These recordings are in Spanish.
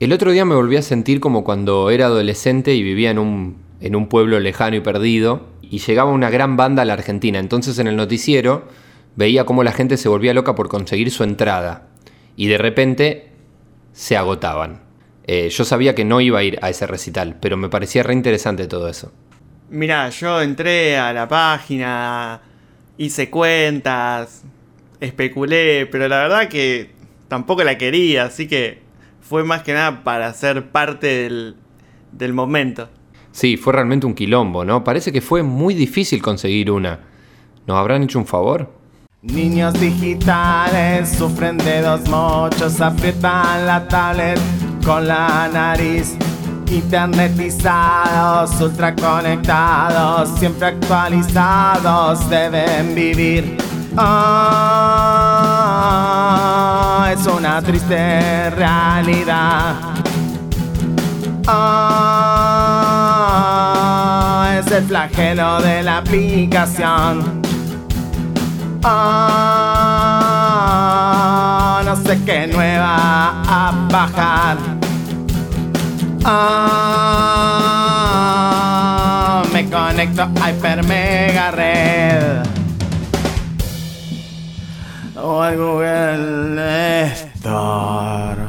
El otro día me volví a sentir como cuando era adolescente y vivía en un, en un pueblo lejano y perdido, y llegaba una gran banda a la Argentina. Entonces en el noticiero veía cómo la gente se volvía loca por conseguir su entrada, y de repente se agotaban. Eh, yo sabía que no iba a ir a ese recital, pero me parecía re interesante todo eso. Mira, yo entré a la página, hice cuentas, especulé, pero la verdad que tampoco la quería, así que fue más que nada para ser parte del, momento. Sí, fue realmente un quilombo, ¿no? Parece que fue muy difícil conseguir una. ¿Nos habrán hecho un favor? Niños digitales sufren de dos mochos, aprietan la tablet con la nariz. Internetizados, ultraconectados, siempre actualizados, deben vivir. Ah, es una triste realidad. Ah, es el flagelo de la aplicación. Ah, no sé qué nueva a bajar. me conecto a Hyper Mega Red o al Google Store.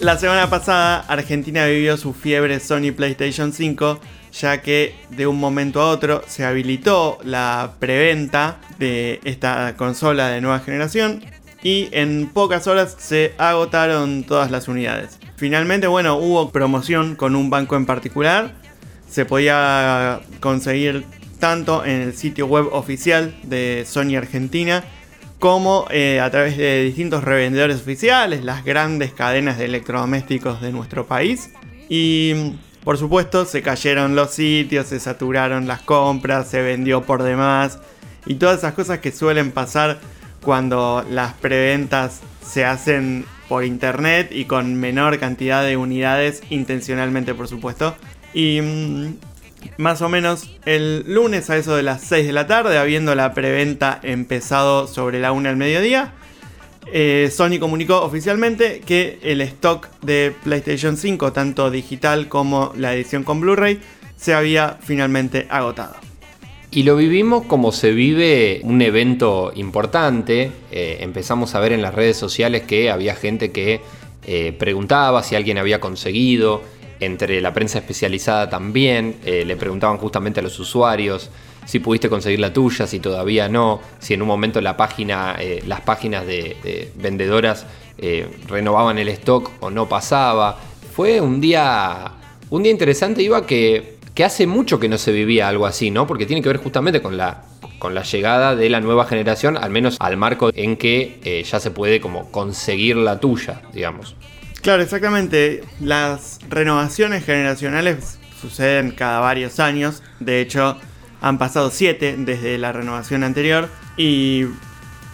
La semana pasada Argentina vivió su fiebre Sony PlayStation 5 ya que de un momento a otro se habilitó la preventa de esta consola de nueva generación y en pocas horas se agotaron todas las unidades. Finalmente, bueno, hubo promoción con un banco en particular. Se podía conseguir tanto en el sitio web oficial de Sony Argentina como eh, a través de distintos revendedores oficiales, las grandes cadenas de electrodomésticos de nuestro país. Y por supuesto se cayeron los sitios, se saturaron las compras, se vendió por demás y todas esas cosas que suelen pasar cuando las preventas se hacen por internet y con menor cantidad de unidades, intencionalmente por supuesto. Y mm, más o menos el lunes a eso de las 6 de la tarde, habiendo la preventa empezado sobre la 1 del mediodía, eh, Sony comunicó oficialmente que el stock de PlayStation 5, tanto digital como la edición con Blu-ray, se había finalmente agotado. Y lo vivimos como se vive un evento importante. Eh, empezamos a ver en las redes sociales que había gente que eh, preguntaba si alguien había conseguido. Entre la prensa especializada también eh, le preguntaban justamente a los usuarios si pudiste conseguir la tuya, si todavía no, si en un momento la página, las páginas de, vendedoras renovaban el stock o no pasaba. Fue un día, un día interesante, iba que que hace mucho que no se vivía algo así, ¿no? Porque tiene que ver justamente con la, con la llegada de la nueva generación, al menos al marco en que eh, ya se puede como conseguir la tuya, digamos. Claro, exactamente. Las renovaciones generacionales suceden cada varios años. De hecho, han pasado siete desde la renovación anterior. Y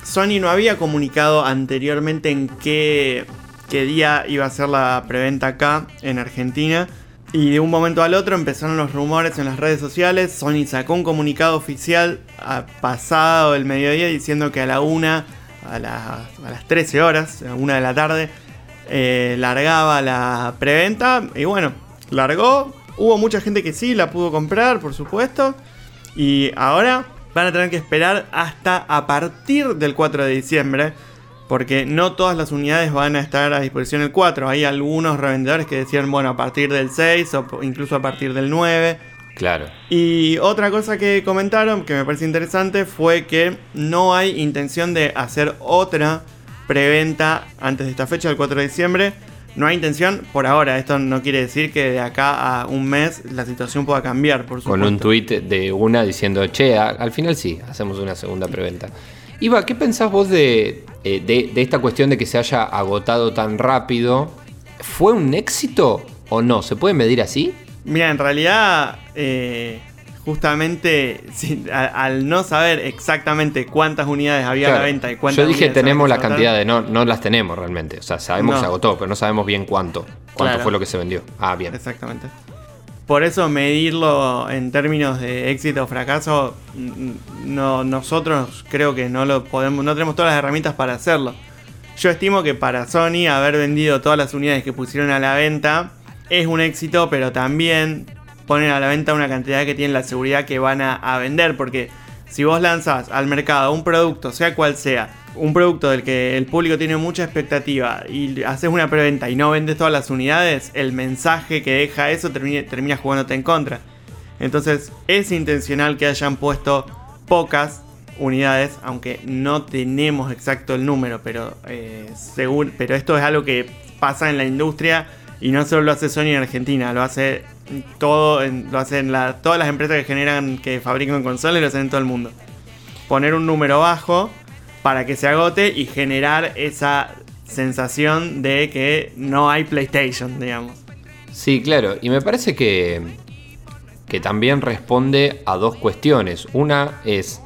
Sony no había comunicado anteriormente en qué, qué día iba a ser la preventa acá en Argentina. Y de un momento al otro empezaron los rumores en las redes sociales. Sony sacó un comunicado oficial a pasado el mediodía diciendo que a la una, a, las 13 horas, a una de la tarde, eh, largaba la preventa. Y bueno, largó. Hubo mucha gente que sí la pudo comprar, por supuesto. Y ahora van a tener que esperar hasta a partir del 4 de diciembre porque no todas las unidades van a estar a disposición el 4. Hay algunos revendedores que decían, bueno, a partir del 6 o incluso a partir del 9. Claro. Y otra cosa que comentaron que me parece interesante fue que no hay intención de hacer otra preventa antes de esta fecha, el 4 de diciembre. No hay intención por ahora. Esto no quiere decir que de acá a un mes la situación pueda cambiar, por supuesto. Con un tuit de una diciendo, che, al final sí, hacemos una segunda preventa. Iba, ¿qué pensás vos eh, de, esta cuestión de que se haya agotado tan rápido? ¿Fue un éxito o no? ¿Se puede medir así? Mira, en realidad, eh, justamente al, no saber exactamente cuántas unidades había a la venta y cuántas Yo dije tenemos la cantidad de no, no las tenemos realmente. O sea, sabemos que se agotó, pero no sabemos bien cuánto. Cuánto fue lo que se vendió. Ah, bien. Exactamente. Por eso medirlo en términos de éxito o fracaso, no, nosotros creo que no lo podemos, no tenemos todas las herramientas para hacerlo. Yo estimo que para Sony haber vendido todas las unidades que pusieron a la venta es un éxito, pero también ponen a la venta una cantidad que tienen la seguridad que van a, a vender, porque si vos lanzás al mercado un producto, sea cual sea, un producto del que el público tiene mucha expectativa y haces una preventa y no vendes todas las unidades, el mensaje que deja eso termina, termina jugándote en contra. Entonces es intencional que hayan puesto pocas unidades, aunque no tenemos exacto el número, pero, eh, pero esto es algo que pasa en la industria y no solo lo hace Sony en Argentina, lo hace todo, lo hacen todas las empresas que generan, que fabrican consolas, lo hacen en todo el mundo. Poner un número bajo para que se agote y generar esa sensación de que no hay PlayStation, digamos. Sí, claro, y me parece que, que también responde a dos cuestiones. Una es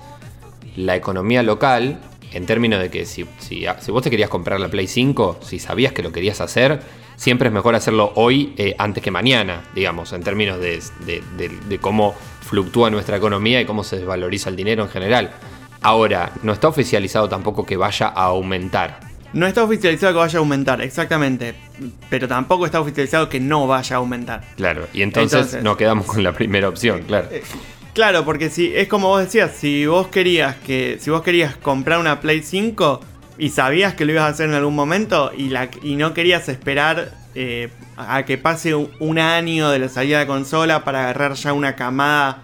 la economía local, en términos de que si, si, vos te querías comprar la Play 5, si sabías que lo querías hacer, siempre es mejor hacerlo hoy eh, antes que mañana, digamos, en términos de, de, cómo fluctúa nuestra economía y cómo se desvaloriza el dinero en general. Ahora, no está oficializado tampoco que vaya a aumentar. No está oficializado que vaya a aumentar, exactamente. Pero tampoco está oficializado que no vaya a aumentar. Claro, y entonces, nos quedamos con la primera opción, claro. Eh, claro, porque si es como vos decías, si vos querías que. Si vos querías comprar una Play 5 y sabías que lo ibas a hacer en algún momento y, la, y no querías esperar eh, a que pase un, año de la salida de consola para agarrar ya una camada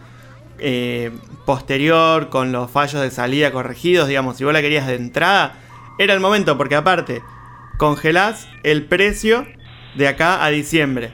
eh, posterior con los fallos de salida corregidos, digamos, si vos la querías de entrada, era el momento, porque aparte, congelás el precio de acá a diciembre.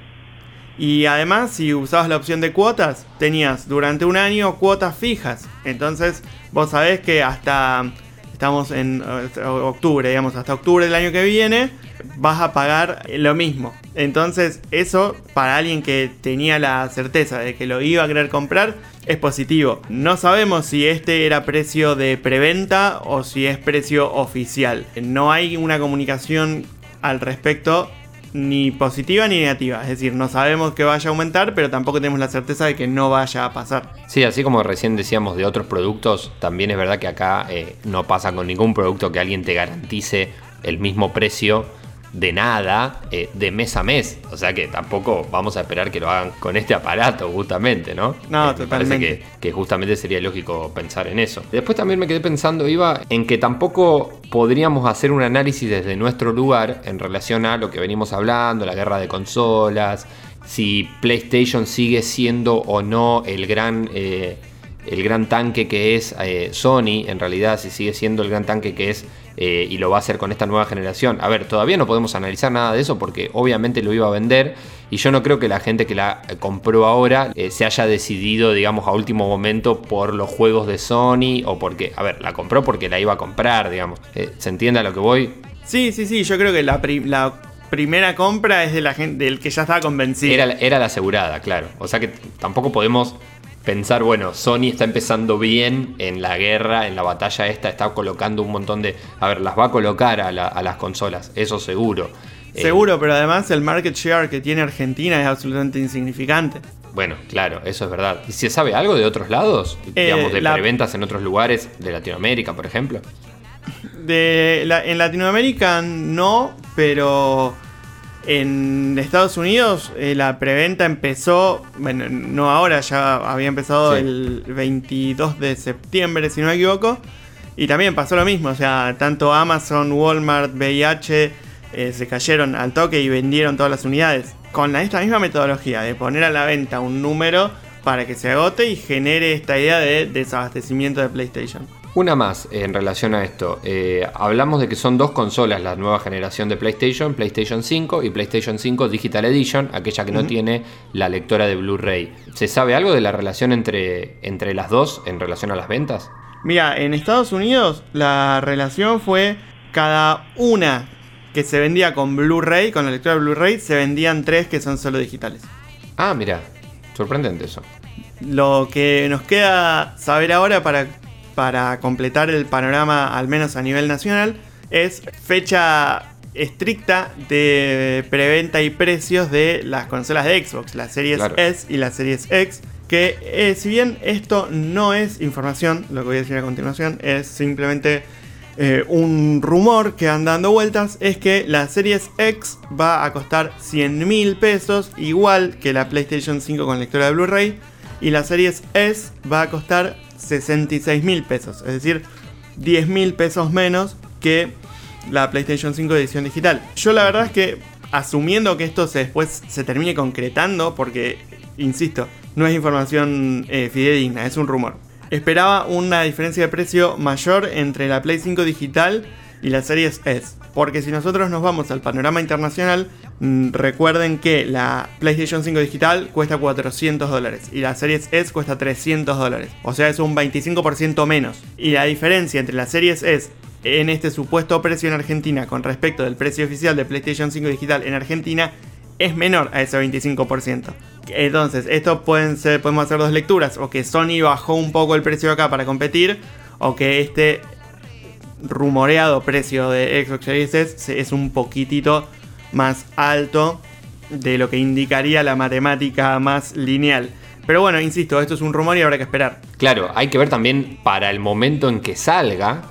Y además, si usabas la opción de cuotas, tenías durante un año cuotas fijas. Entonces, vos sabés que hasta, estamos en eh, octubre, digamos, hasta octubre del año que viene, vas a pagar lo mismo. Entonces, eso para alguien que tenía la certeza de que lo iba a querer comprar, es positivo. No sabemos si este era precio de preventa o si es precio oficial. No hay una comunicación al respecto ni positiva ni negativa. Es decir, no sabemos que vaya a aumentar, pero tampoco tenemos la certeza de que no vaya a pasar. Sí, así como recién decíamos de otros productos, también es verdad que acá eh, no pasa con ningún producto que alguien te garantice el mismo precio de nada eh, de mes a mes. O sea que tampoco vamos a esperar que lo hagan con este aparato, justamente, ¿no? No, eh, totalmente. parece que, justamente sería lógico pensar en eso. Después también me quedé pensando, Iba, en que tampoco podríamos hacer un análisis desde nuestro lugar en relación a lo que venimos hablando, la guerra de consolas, si PlayStation sigue siendo o no el gran. Eh, el gran tanque que es Sony, en realidad si sigue siendo el gran tanque que es eh, y lo va a hacer con esta nueva generación. A ver, todavía no podemos analizar nada de eso porque obviamente lo iba a vender y yo no creo que la gente que la compró ahora eh, se haya decidido, digamos, a último momento por los juegos de Sony o porque, a ver, la compró porque la iba a comprar, digamos. Eh, ¿Se entiende a lo que voy? Sí, sí, sí, yo creo que la, primera compra es de la gente, del que ya estaba convencido. Era, era la asegurada, claro. O sea que tampoco podemos pensar, bueno, Sony está empezando bien en la guerra, en la batalla esta, está colocando un montón de... A ver, las va a colocar a, las consolas, eso seguro. Eh, seguro, pero además el market share que tiene Argentina es absolutamente insignificante. Bueno, claro, eso es verdad. ¿Y se sabe algo de otros lados? Eh, Digamos, de preventas en otros lugares de Latinoamérica, por ejemplo. De en Latinoamérica no, pero en Estados Unidos eh, la preventa empezó, bueno, no ahora, ya había empezado el 22 de septiembre, si no me equivoco. Y también pasó lo mismo, o sea, tanto Amazon, Walmart, VIH eh, se cayeron al toque y vendieron todas las unidades. Con esta misma metodología de poner a la venta un número para que se agote y genere esta idea de desabastecimiento de PlayStation. Una más en relación a esto. Eh, hablamos de que son dos consolas la nueva generación de PlayStation, PlayStation 5 y PlayStation 5 Digital Edition, aquella que no tiene la lectora de Blu-ray. ¿Se sabe algo de la relación entre, entre las dos en relación a las ventas? Mira, en Estados Unidos la relación fue cada una que se vendía con Blu-ray, con la lectora de Blu-ray, se vendían tres que son solo digitales. Ah, mira, sorprendente eso. Lo que nos queda saber ahora para para completar el panorama, al menos a nivel nacional, es fecha estricta de preventa y precios de las consolas de Xbox, las series S y las series X. Que eh, si bien esto no es información, lo que voy a decir a continuación es simplemente eh, un rumor que anda dando vueltas, es que la Series X va a costar 100 mil pesos, igual que la PlayStation 5 con lectora de Blu-ray, y la Series S va a costar 66 mil pesos, es decir, 10 mil pesos menos que la PlayStation 5 edición digital. Yo la verdad es que asumiendo que esto se, después se termine concretando, porque, insisto, no es información eh, fidedigna, es un rumor. Esperaba una diferencia de precio mayor entre la Play 5 digital y la Series S. Porque si nosotros nos vamos al panorama internacional, recuerden que la PlayStation 5 digital cuesta 400 dólares y la Series S cuesta 300 dólares. O sea, es un 25% menos. Y la diferencia entre la Series S en este supuesto precio en Argentina con respecto del precio oficial de PlayStation 5 digital en Argentina es menor a ese 25%. Entonces, esto pueden ser, podemos hacer dos lecturas, o que Sony bajó un poco el precio acá para competir, o que este rumoreado precio de Xbox Series S es un poquitito más alto de lo que indicaría la matemática más lineal. Pero bueno, insisto, esto es un rumor y habrá que esperar. Claro, hay que ver también para el momento en que salga,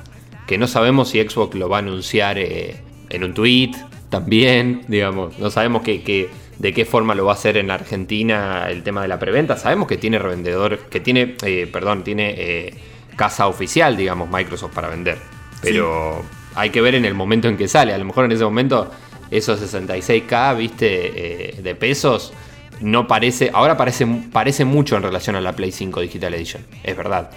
que no sabemos si Xbox lo va a anunciar eh, en un tweet también, digamos, no sabemos que, de qué forma lo va a hacer en Argentina el tema de la preventa. Sabemos que tiene revendedor, que tiene, eh, perdón, tiene eh, casa oficial, digamos, Microsoft para vender. Pero hay que ver en el momento en que sale. A lo mejor en ese momento esos 66k, viste, de pesos, no parece, ahora parece, parece mucho en relación a la Play 5 Digital Edition, es verdad.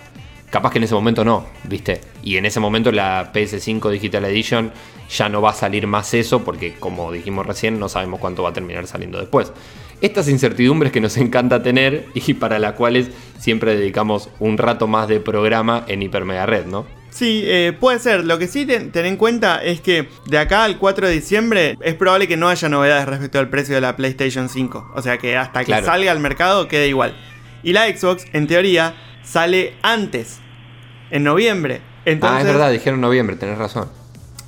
Capaz que en ese momento no, ¿viste? Y en ese momento la PS5 Digital Edition ya no va a salir más eso porque como dijimos recién no sabemos cuánto va a terminar saliendo después. Estas incertidumbres que nos encanta tener y para las cuales siempre dedicamos un rato más de programa en Hipermega Red, ¿no? Sí, eh, puede ser. Lo que sí ten, en cuenta es que de acá al 4 de diciembre es probable que no haya novedades respecto al precio de la PlayStation 5. O sea que hasta que salga al mercado quede igual. Y la Xbox, en teoría, sale antes en noviembre. ah, es verdad, dijeron noviembre, tenés razón.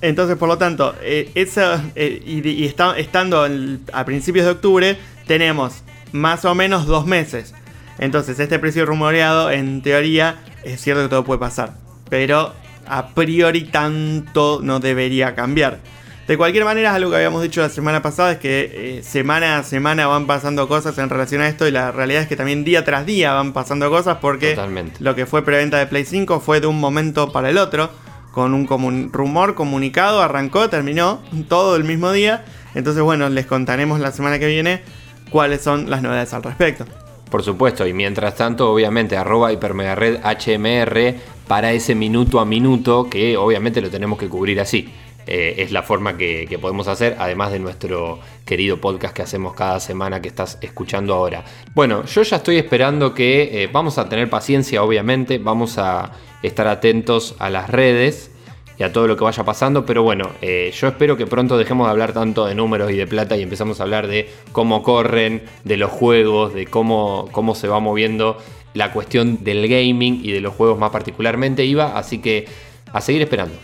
Entonces, por lo tanto, eh, eh, y, estando a principios de octubre, tenemos más o menos dos meses. Entonces, este precio rumoreado, en teoría, es cierto que todo puede pasar. Pero a priori tanto no debería cambiar. De cualquier manera, algo que habíamos dicho la semana pasada es que eh, semana a semana van pasando cosas en relación a esto y la realidad es que también día tras día van pasando cosas porque lo que fue preventa de Play 5 fue de un momento para el otro, con un rumor comunicado, arrancó, terminó todo el mismo día. Entonces, bueno, les contaremos la semana que viene cuáles son las novedades al respecto. Por supuesto, y mientras tanto, obviamente, arroba hipermegared HMR para ese minuto a minuto que obviamente lo tenemos que cubrir así. Eh, es la forma que, podemos hacer, además de nuestro querido podcast que hacemos cada semana que estás escuchando ahora. Bueno, yo ya estoy esperando que eh, vamos a tener paciencia, obviamente, vamos a estar atentos a las redes y a todo lo que vaya pasando, pero bueno, eh, yo espero que pronto dejemos de hablar tanto de números y de plata y empezamos a hablar de cómo corren, de los juegos, de cómo, cómo se va moviendo la cuestión del gaming y de los juegos más particularmente, Iba, así que a seguir esperando.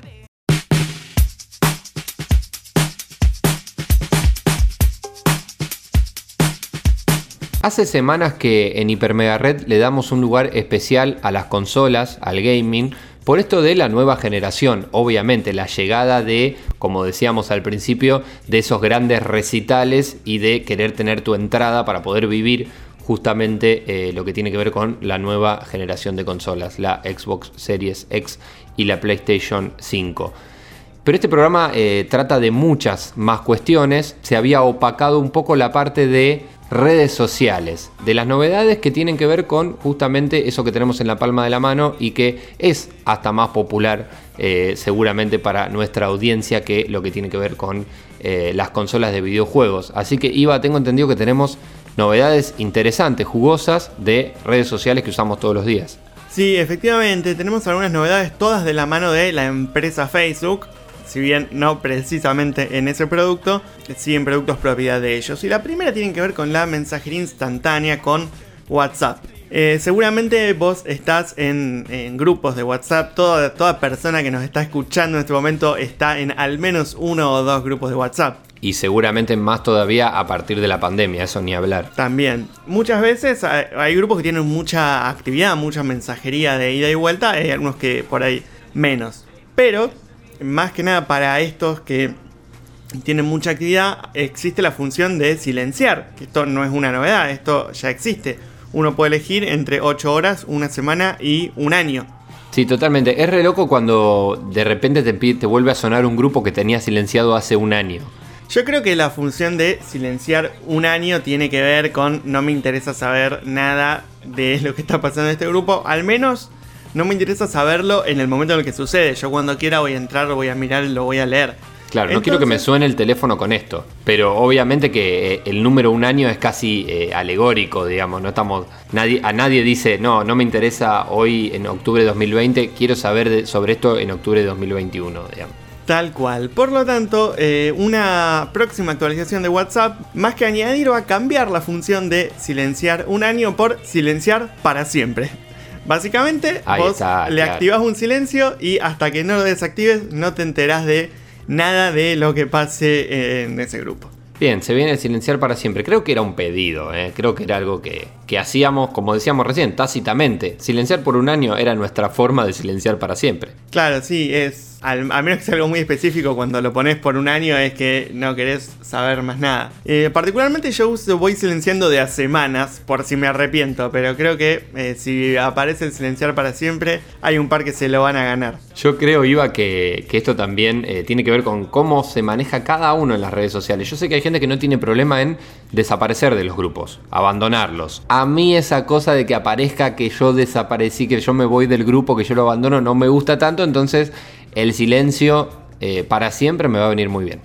Hace semanas que en Hipermega Red le damos un lugar especial a las consolas, al gaming, por esto de la nueva generación, obviamente la llegada de, como decíamos al principio, de esos grandes recitales y de querer tener tu entrada para poder vivir justamente eh, lo que tiene que ver con la nueva generación de consolas, la Xbox Series X y la PlayStation 5. Pero este programa eh, trata de muchas más cuestiones, se había opacado un poco la parte de redes sociales, de las novedades que tienen que ver con justamente eso que tenemos en la palma de la mano y que es hasta más popular eh, seguramente para nuestra audiencia que lo que tiene que ver con las consolas de videojuegos. Así que Iba, tengo entendido que tenemos novedades interesantes, jugosas de redes sociales que usamos todos los días. Sí, efectivamente, tenemos algunas novedades todas de la mano de la empresa Facebook si bien no precisamente en ese producto, sí en productos propiedad de ellos. Y la primera tiene que ver con la mensajería instantánea con WhatsApp. Eh, seguramente vos estás en, grupos de WhatsApp. Toda, toda persona que nos está escuchando en este momento está en al menos uno o dos grupos de WhatsApp. Y seguramente más todavía a partir de la pandemia, eso ni hablar. También. Muchas veces hay, grupos que tienen mucha actividad, mucha mensajería de ida y vuelta. Hay algunos que por ahí menos. Pero, más que nada para estos que tienen mucha actividad, existe la función de silenciar. Que esto no es una novedad, esto ya existe uno puede elegir entre 8 horas, una semana y un año. Sí, totalmente. Es re loco cuando de repente te, te vuelve a sonar un grupo que tenía silenciado hace un año. Yo creo que la función de silenciar un año tiene que ver con no me interesa saber nada de lo que está pasando en este grupo. Al menos no me interesa saberlo en el momento en el que sucede. Yo cuando quiera voy a entrar, lo voy a mirar, lo voy a leer. Claro, no quiero que me suene el teléfono con esto, pero obviamente que eh, el número un año es casi eh, alegórico, digamos, no estamos, nadie, a nadie dice, no, no me interesa hoy en octubre de 2020, quiero saber sobre esto en octubre de 2021, digamos. Tal cual. Por lo tanto, eh, una próxima actualización de WhatsApp, más que añadir, va a cambiar la función de silenciar un año por silenciar para siempre. Básicamente, vos le activas un silencio y hasta que no lo desactives no te enterás de nada de lo que pase en ese grupo. Bien, se viene a silenciar para siempre. Creo que era un pedido, ¿eh? creo que era algo que, que, hacíamos, como decíamos recién, tácitamente. Silenciar por un año era nuestra forma de silenciar para siempre. Claro, sí, es al, menos que sea algo muy específico, cuando lo pones por un año es que no querés saber más nada. Eh, particularmente yo voy silenciando de a semanas, por si me arrepiento, pero creo que eh, si aparece el silenciar para siempre, hay un par que se lo van a ganar. Yo creo, Iba, que, esto también eh, tiene que ver con cómo se maneja cada uno en las redes sociales. Yo sé que hay gente que no tiene problema en desaparecer de los grupos, abandonarlos. A mí esa cosa de que aparezca que yo desaparecí, que yo me voy del grupo, que yo lo abandono, no me gusta tanto, entonces el silencio eh, para siempre me va a venir muy bien.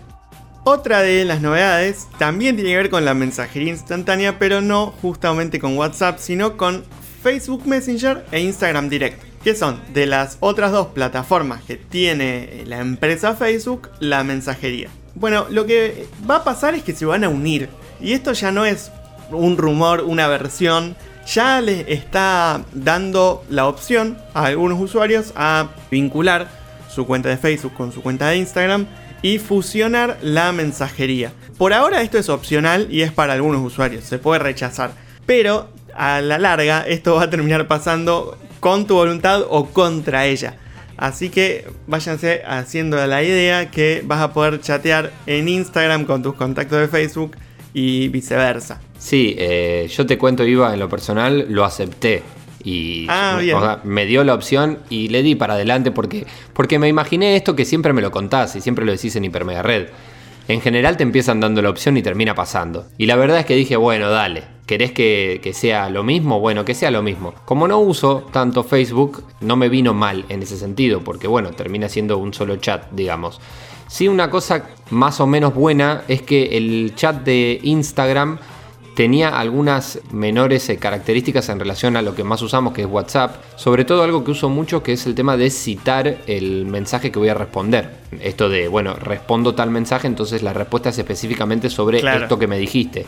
Otra de las novedades también tiene que ver con la mensajería instantánea, pero no justamente con WhatsApp, sino con Facebook Messenger e Instagram Direct, que son de las otras dos plataformas que tiene la empresa Facebook la mensajería. Bueno, lo que va a pasar es que se van a unir, y esto ya no es un rumor, una versión, ya les está dando la opción a algunos usuarios a vincular su cuenta de Facebook con su cuenta de Instagram y fusionar la mensajería. Por ahora esto es opcional y es para algunos usuarios, se puede rechazar, pero a la larga esto va a terminar pasando con tu voluntad o contra ella. Así que váyanse haciendo la idea que vas a poder chatear en Instagram con tus contactos de Facebook y viceversa. Sí, eh, yo te cuento, Iva, en lo personal lo acepté. Y ah, me dio la opción y le di para adelante porque, porque me imaginé esto que siempre me lo contás y siempre lo decís en Hipermega Red. En general te empiezan dando la opción y termina pasando. Y la verdad es que dije, bueno, dale, ¿querés que, que, sea lo mismo? Bueno, que sea lo mismo. Como no uso tanto Facebook, no me vino mal en ese sentido, porque bueno, termina siendo un solo chat, digamos. Sí, una cosa más o menos buena es que el chat de Instagram tenía algunas menores eh, características en relación a lo que más usamos, que es WhatsApp. Sobre todo algo que uso mucho, que es el tema de citar el mensaje que voy a responder. Esto de, bueno, respondo tal mensaje, entonces la respuesta es específicamente sobre esto que me dijiste.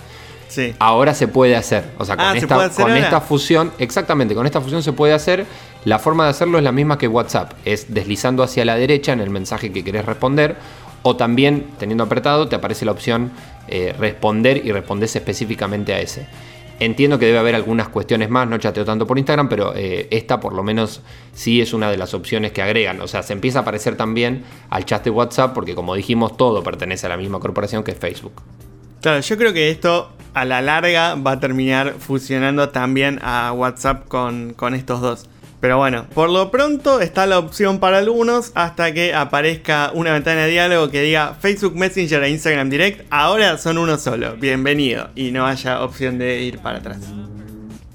Sí. Ahora se puede hacer. O sea, con, ah, esta, con esta fusión, exactamente, con esta fusión se puede hacer. La forma de hacerlo es la misma que WhatsApp, es deslizando hacia la derecha en el mensaje que querés responder o también, teniendo apretado, te aparece la opción eh, responder y respondes específicamente a ese. Entiendo que debe haber algunas cuestiones más, no chateo tanto por Instagram, pero eh, esta por lo menos sí es una de las opciones que agregan. O sea, se empieza a aparecer también al chat de WhatsApp porque como dijimos, todo pertenece a la misma corporación que Facebook. Claro, yo creo que esto a la larga va a terminar fusionando también a WhatsApp con estos dos. Pero bueno, por lo pronto está la opción para algunos hasta que aparezca una ventana de diálogo que diga Facebook Messenger e Instagram Direct ahora son uno solo, bienvenido, y no haya opción de ir para atrás.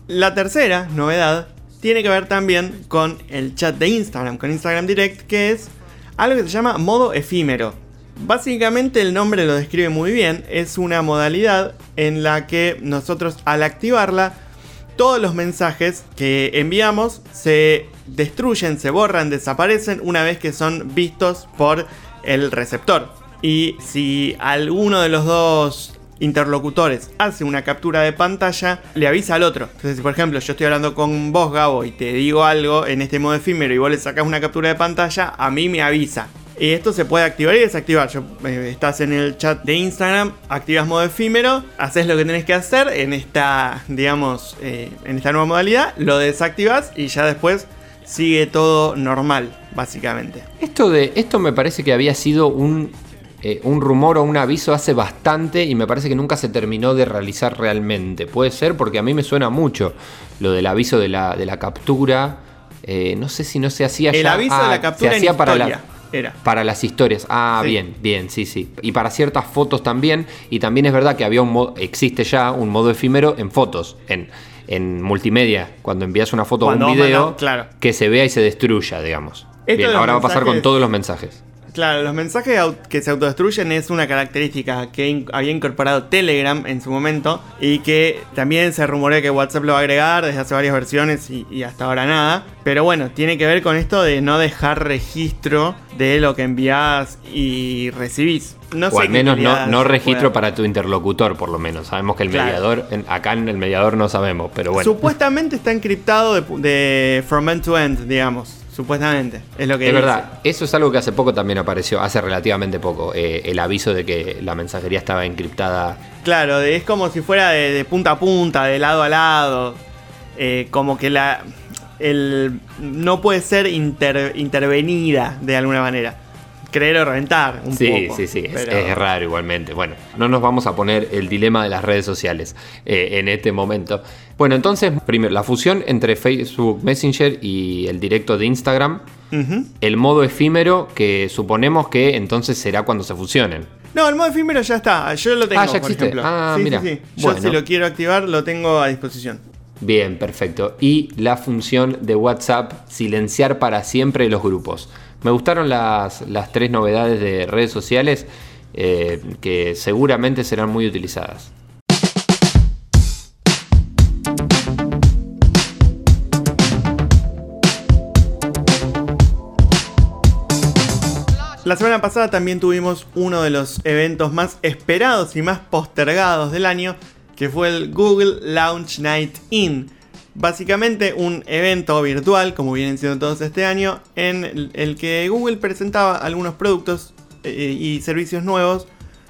La tercera novedad tiene que ver también con el chat de Instagram, con Instagram Direct, que es algo que se llama modo efímero. Básicamente el nombre lo describe muy bien, es una modalidad en la que nosotros al activarla todos los mensajes que enviamos se destruyen, se borran, desaparecen una vez que son vistos por el receptor. Y si alguno de los dos interlocutores hace una captura de pantalla, le avisa al otro. Entonces, si por ejemplo yo estoy hablando con vos, Gabo, y te digo algo en este modo efímero y vos le sacás una captura de pantalla, a mí me avisa. Y esto se puede activar y desactivar. Yo, eh, estás en el chat de Instagram, activas modo efímero, haces lo que tenés que hacer en esta, digamos, eh, en esta nueva modalidad, lo desactivas y ya después sigue todo normal, básicamente. Esto de esto me parece que había sido un eh, un rumor o un aviso hace bastante y me parece que nunca se terminó de realizar realmente. Puede ser porque a mí me suena mucho lo del aviso de la, de la captura. Eh, no sé si no se hacía El ya. aviso de Ah, la captura se hacía para la- era. Para las historias. Ah, Sí. bien, bien, sí, sí. Y para ciertas fotos también. Y también es verdad que había un modo, existe ya un modo efímero en fotos, en, en multimedia, cuando envías una foto o un video, claro. que se vea y se destruya, digamos. Esto Bien, ahora va a pasar con todos los mensajes. Claro, los mensajes que se autodestruyen es una característica que in- había incorporado Telegram en su momento y que también se rumorea que WhatsApp lo va a agregar desde hace varias versiones y, y hasta ahora nada. Pero bueno, tiene que ver con esto de no dejar registro de lo que envías y recibís. No o al menos no, no registro para tu interlocutor, por lo menos. Sabemos que el Claro. mediador, en- acá en el mediador no sabemos, pero bueno. Supuestamente está encriptado de, de from end to end, digamos. Supuestamente. Es lo que es dice. verdad, eso es algo que hace poco también apareció, hace relativamente poco, eh, el aviso de que la mensajería estaba encriptada. Claro, es como si fuera de, de punta a punta, de lado a lado. Eh, como que la. El, no puede ser inter- intervenida de alguna manera. Creer o reventar un sí, poco. sí, sí, pero- es raro igualmente. Bueno, no nos vamos a poner el dilema de las redes sociales eh, en este momento. Bueno, entonces, primero, la fusión entre Facebook Messenger y el directo de Instagram, el modo efímero que suponemos que entonces será cuando se fusionen. No, el modo efímero ya está. Yo lo tengo, Ah, ya por existe. ejemplo. Ah, sí, mira. sí, sí. Yo Bueno. si lo quiero activar, lo tengo a disposición. Bien, perfecto. Y la función de WhatsApp, silenciar para siempre los grupos. Me gustaron las, las tres novedades de redes sociales eh, que seguramente serán muy utilizadas. La semana pasada también tuvimos uno de los eventos más esperados y más postergados del año, que fue el Google Launch Night In. Básicamente un evento virtual, como vienen siendo todos este año, en el- que Google presentaba algunos productos eh, y servicios nuevos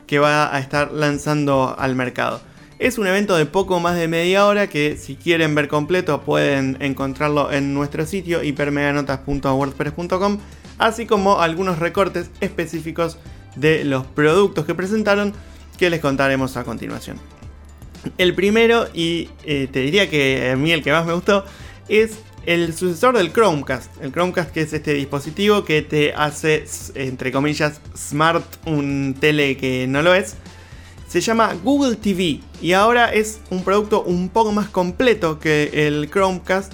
que va a estar lanzando al mercado. Es un evento de poco más de media hora que si quieren ver completo pueden encontrarlo en nuestro sitio hipermeganotas.wordpress.com, así como algunos recortes específicos de los productos que presentaron que les contaremos a continuación. El primero, y eh, te diría que a mí el que más me gustó, es el sucesor del Chromecast. El Chromecast que es este dispositivo que te hace, entre comillas, smart un tele que no lo es. Se llama Google TV y ahora es un producto un poco más completo que el Chromecast,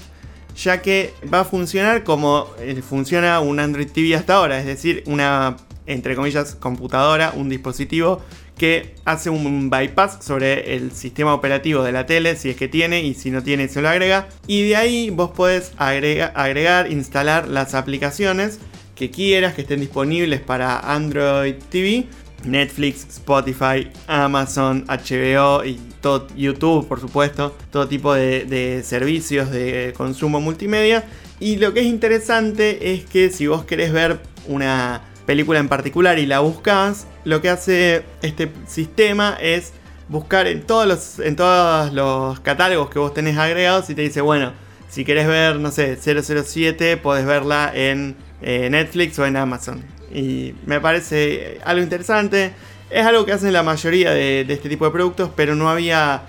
ya que va a funcionar como eh, funciona un Android TV hasta ahora, es decir, una, entre comillas, computadora, un dispositivo que hace un bypass sobre el sistema operativo de la tele, si es que tiene, y si no tiene, se lo agrega. Y de ahí vos podés agrega- agregar, instalar las aplicaciones que quieras que estén disponibles para Android TV. Netflix, Spotify, Amazon, HBO y todo YouTube, por supuesto, todo tipo de, de servicios de consumo multimedia. Y lo que es interesante es que si vos querés ver una película en particular y la buscas, lo que hace este sistema es buscar en todos los, en todos los catálogos que vos tenés agregados y te dice, bueno, si querés ver, no sé, 007, podés verla en eh, Netflix o en Amazon. Y me parece algo interesante. Es algo que hacen la mayoría de, de este tipo de productos, pero no había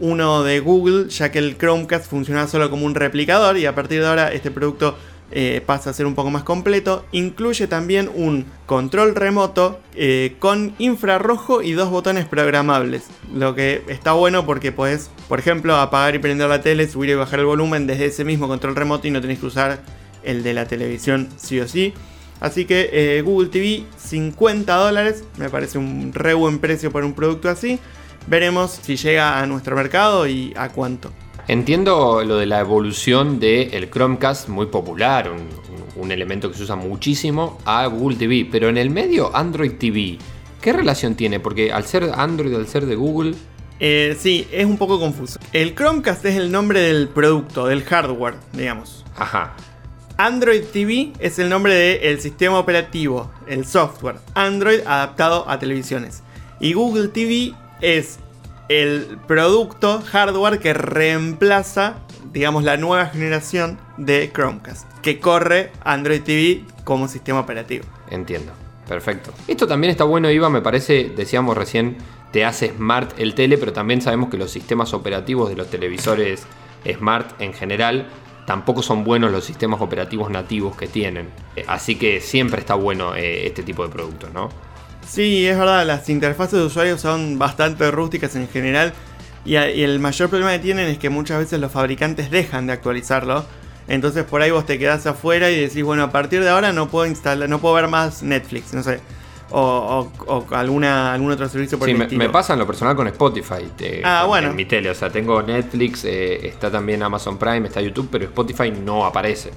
uno de Google, ya que el Chromecast funcionaba solo como un replicador y a partir de ahora este producto eh, pasa a ser un poco más completo. Incluye también un control remoto eh, con infrarrojo y dos botones programables. Lo que está bueno porque podés, por ejemplo, apagar y prender la tele, subir y bajar el volumen desde ese mismo control remoto y no tenés que usar el de la televisión sí o sí. Así que eh, Google TV 50 dólares, me parece un re buen precio para un producto así. Veremos si llega a nuestro mercado y a cuánto. Entiendo lo de la evolución del Chromecast, muy popular, un, un elemento que se usa muchísimo, a Google TV, pero en el medio Android TV ¿Qué relación tiene? Porque al ser Android, al ser de Google, Eh, sí, es un poco confuso. El Chromecast es el nombre del producto, del hardware, digamos. ajá, Android TV es el nombre del sistema operativo, el software. Android adaptado a televisiones. Y Google TV es el producto hardware que reemplaza, digamos, la nueva generación de Chromecast. Que corre Android TV como sistema operativo. entiendo. Perfecto. Esto también está bueno, Iva, me parece, decíamos recién, te hace smart el tele, pero también sabemos que los sistemas operativos de los televisores smart en general tampoco son buenos los sistemas operativos nativos que tienen. Eh, Así que siempre está bueno eh, este tipo de productos, ¿no? Sí, es verdad, las interfaces de usuario son bastante rústicas en general y, el mayor problema que tienen es que muchas veces los fabricantes dejan de actualizarlo. Entonces por ahí vos te quedás afuera y decís, bueno, a partir de ahora no puedo instalar, no puedo ver más Netflix, no sé. O, o- o alguna, algún otro servicio por Sí, el me, estilo. me pasa en lo personal con Spotify. eh, Ah, con- bueno. En mi tele, o sea, tengo Netflix, eh, está también Amazon Prime, está YouTube, pero Spotify no aparece.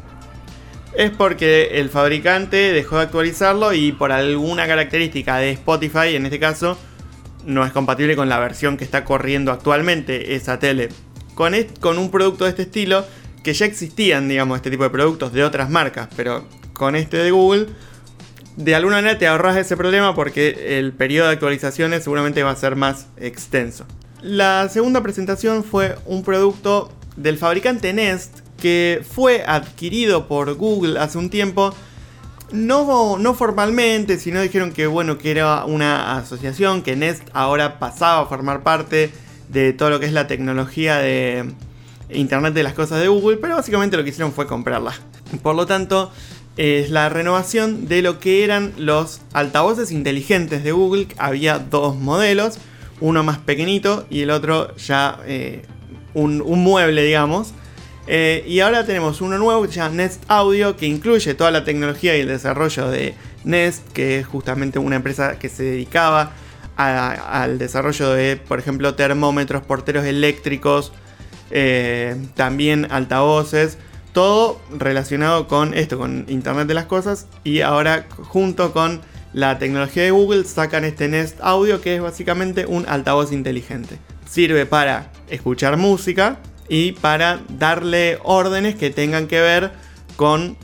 Es porque el fabricante dejó de actualizarlo y por alguna característica de Spotify, en este caso, no es compatible con la versión que está corriendo actualmente esa tele. Con, con un producto de este estilo, que ya existían, digamos, este tipo de productos de otras marcas, pero con este de Google, de alguna manera te ahorras ese problema porque el periodo de actualizaciones seguramente va a ser más extenso. La segunda presentación fue un producto del fabricante Nest que fue adquirido por Google hace un tiempo. No, no formalmente, sino dijeron que bueno, que era una asociación, que Nest ahora pasaba a formar parte de todo lo que es la tecnología de Internet de las cosas de Google, pero básicamente lo que hicieron fue comprarla. Por lo tanto, es la renovación de lo que eran los altavoces inteligentes de Google. Había dos modelos, uno más pequeñito y el otro ya eh, un, un mueble, digamos. Eh, y ahora tenemos uno nuevo que se llama Nest Audio, que incluye toda la tecnología y el desarrollo de Nest, que es justamente una empresa que se dedicaba al desarrollo de, por ejemplo, termómetros, porteros eléctricos, eh, también altavoces, todo relacionado con esto, con Internet de las Cosas. Y ahora, junto con la tecnología de Google, sacan este Nest Audio, que es básicamente un altavoz inteligente. Sirve para escuchar música y para darle órdenes que tengan que ver con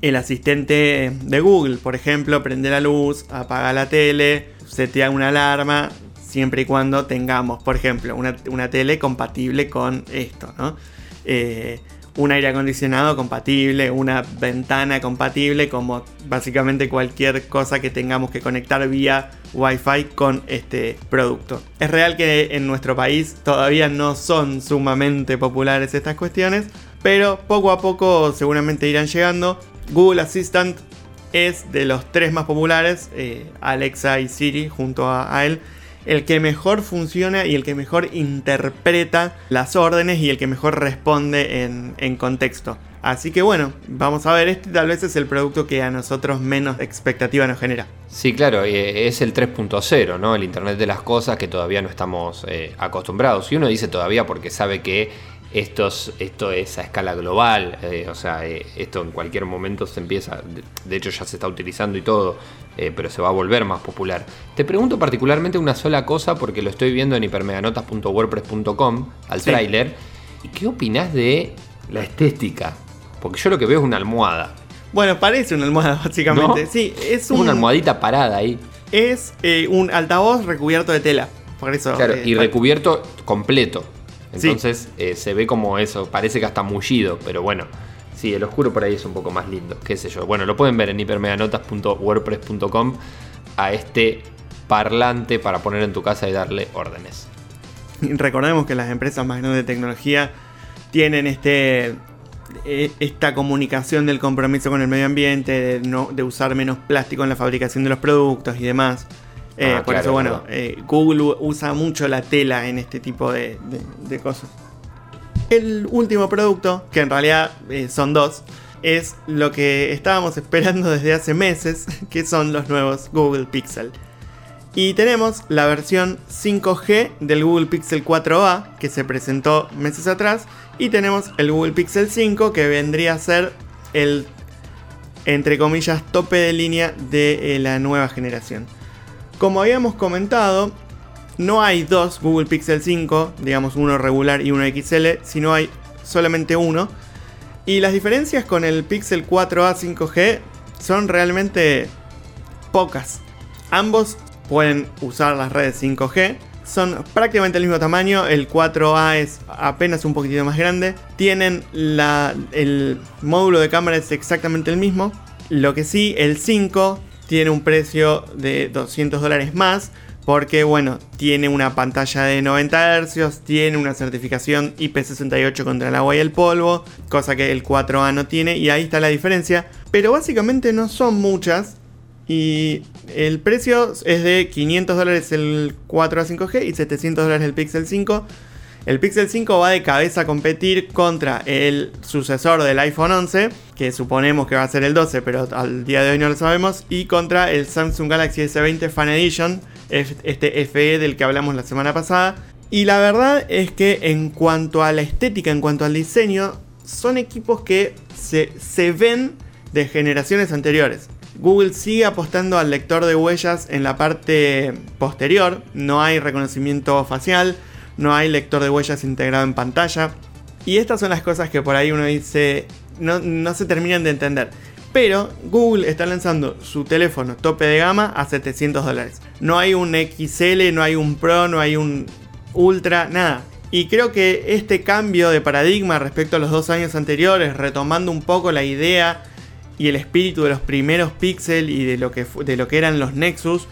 el asistente de Google. Por ejemplo, prende la luz, apaga la tele, setea una alarma, siempre y cuando tengamos, por ejemplo, una, tele compatible con esto, ¿no? Eh, un aire acondicionado compatible, una ventana compatible, como básicamente cualquier cosa que tengamos que conectar vía Wi-Fi con este producto. Es real que en nuestro país todavía no son sumamente populares estas cuestiones, pero poco a poco seguramente irán llegando. Google Assistant es de los tres más populares, eh, Alexa y Siri junto a, a él, el que mejor funciona y el que mejor interpreta las órdenes y el que mejor responde en, en contexto. Así que bueno, vamos a ver, este tal vez es el producto que a nosotros menos expectativa nos genera. Sí, claro, eh, es el 3.0, ¿no? El Internet de las Cosas que todavía no estamos eh, acostumbrados. Y uno dice todavía porque sabe que esto es a escala global, eh, o sea, eh, esto en cualquier momento se empieza, de, de hecho ya se está utilizando y todo, eh, pero se va a volver más popular. Te pregunto particularmente una sola cosa porque lo estoy viendo en hipermeganotas.wordpress.com, al Sí. tráiler. ¿Y qué opinás de la estética? Porque yo lo que veo es una almohada. Bueno, parece una almohada básicamente. ¿No? Sí, es un, una almohadita parada ahí. es un altavoz recubierto de tela. Por eso. Claro, y recubierto completo. Sí. Entonces eh, se ve como eso, parece que hasta mullido, pero bueno. Sí, el oscuro por ahí es un poco más lindo, qué sé yo. Bueno, lo pueden ver en hipermeganotas.wordpress.com a este parlante para poner en tu casa y darle órdenes. Recordemos que las empresas más grandes de tecnología tienen este eh, esta comunicación del compromiso con el medio ambiente, de, no, de usar menos plástico en la fabricación de los productos y demás. Eh, Ah, por claro, eso, bueno, eh, Google usa mucho la tela en este tipo de, de- de cosas. El último producto, que en realidad eh, son dos, es lo que estábamos esperando desde hace meses, que son los nuevos Google Pixel. Y tenemos la versión 5G del Google Pixel 4a que se presentó meses atrás. Y tenemos el Google Pixel 5 que vendría a ser el, entre comillas, tope de línea de la nueva generación. Como habíamos comentado, no hay dos Google Pixel 5, digamos uno regular y uno XL, sino hay solamente uno. Y las diferencias con el Pixel 4a 5G son realmente pocas. Ambos pueden usar las redes 5G. Son prácticamente el mismo tamaño. El 4A es apenas un poquitito más grande. Tienen el módulo de cámara es exactamente el mismo. Lo que sí, el 5 tiene un precio de 200 dólares más porque bueno, tiene una pantalla de 90 Hz, tiene una certificación IP68 contra el agua y el polvo, cosa que el 4A no tiene, y ahí está la diferencia. Pero básicamente no son muchas, y el precio es de 500 dólares el 4A 5G y 700 dólares el Pixel 5. El Pixel 5 va de cabeza a competir contra el sucesor del iPhone 11, que suponemos que va a ser el 12, pero al día de hoy no lo sabemos, y contra el Samsung Galaxy S20 Fan Edition, este FE del que hablamos la semana pasada. Y la verdad es que en cuanto a la estética, en cuanto al diseño, son equipos que se, se ven de generaciones anteriores. Google sigue apostando al lector de huellas en la parte posterior, no hay reconocimiento facial, no hay lector de huellas integrado en pantalla. Y estas son las cosas que por ahí uno dice, no, no se terminan de entender. Pero Google está lanzando su teléfono tope de gama a 700 dólares. No hay un XL, no hay un Pro, no hay un Ultra, nada. Y creo que este cambio de paradigma respecto a los dos años anteriores, retomando un poco la idea y el espíritu de los primeros Pixel y de lo que, de lo que eran los Nexus,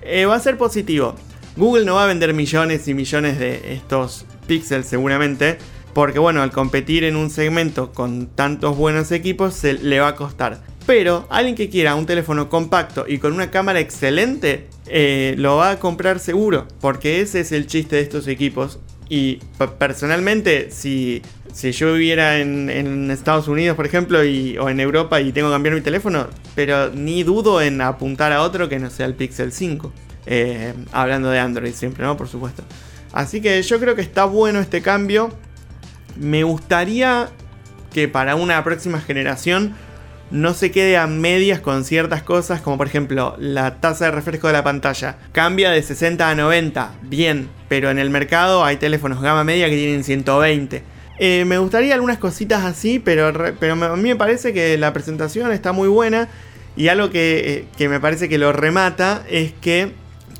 eh, va a ser positivo. Google no va a vender millones y millones de estos Pixels seguramente, porque bueno, al competir en un segmento con tantos buenos equipos se le va a costar. Pero alguien que quiera un teléfono compacto y con una cámara excelente, eh, lo va a comprar seguro, porque ese es el chiste de estos equipos. Y personalmente, si, si yo viviera en, Estados Unidos, por ejemplo, o en Europa y tengo que cambiar mi teléfono, pero ni dudo en apuntar a otro que no sea el Pixel 5. Eh, hablando de Android siempre, ¿no? Por supuesto. Así que yo creo que está bueno este cambio. Me gustaría que para una próxima generación no se quede a medias con ciertas cosas, como por ejemplo la tasa de refresco de la pantalla. Cambia de 60 a 90, bien, pero en el mercado hay teléfonos gama media que tienen 120. Eh, me gustaría algunas cositas así, pero, pero a mí me parece que la presentación está muy buena. Y algo que, eh, que me parece que lo remata es que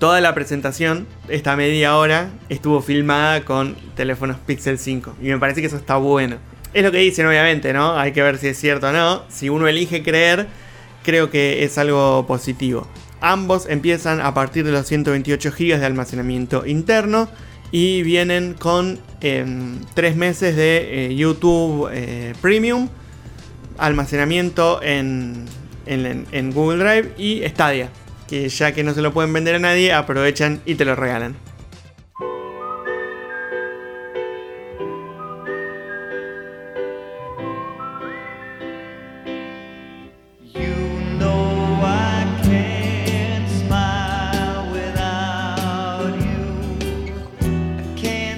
toda la presentación, esta media hora, estuvo filmada con teléfonos Pixel 5. Y me parece que eso está bueno. Es lo que dicen, obviamente, ¿no? Hay que ver si es cierto o no. Si uno elige creer, creo que es algo positivo. Ambos empiezan a partir de los 128 GB de almacenamiento interno y vienen con 3 em, meses de eh, YouTube eh, Premium, almacenamiento en, en Google Drive y Stadia que ya que no se lo pueden vender a nadie, aprovechan y te lo regalan.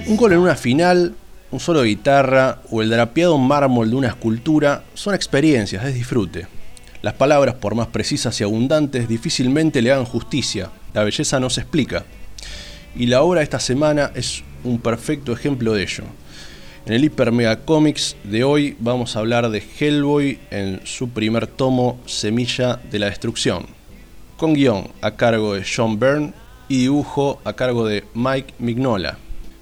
Un gol en una final, un solo de guitarra o el drapeado mármol de una escultura son experiencias, es disfrute. Las palabras, por más precisas y abundantes, difícilmente le hagan justicia. La belleza no se explica. Y la obra de esta semana es un perfecto ejemplo de ello. En el Mega Comics de hoy vamos a hablar de Hellboy en su primer tomo Semilla de la Destrucción, con guion a cargo de John Byrne y dibujo a cargo de Mike Mignola.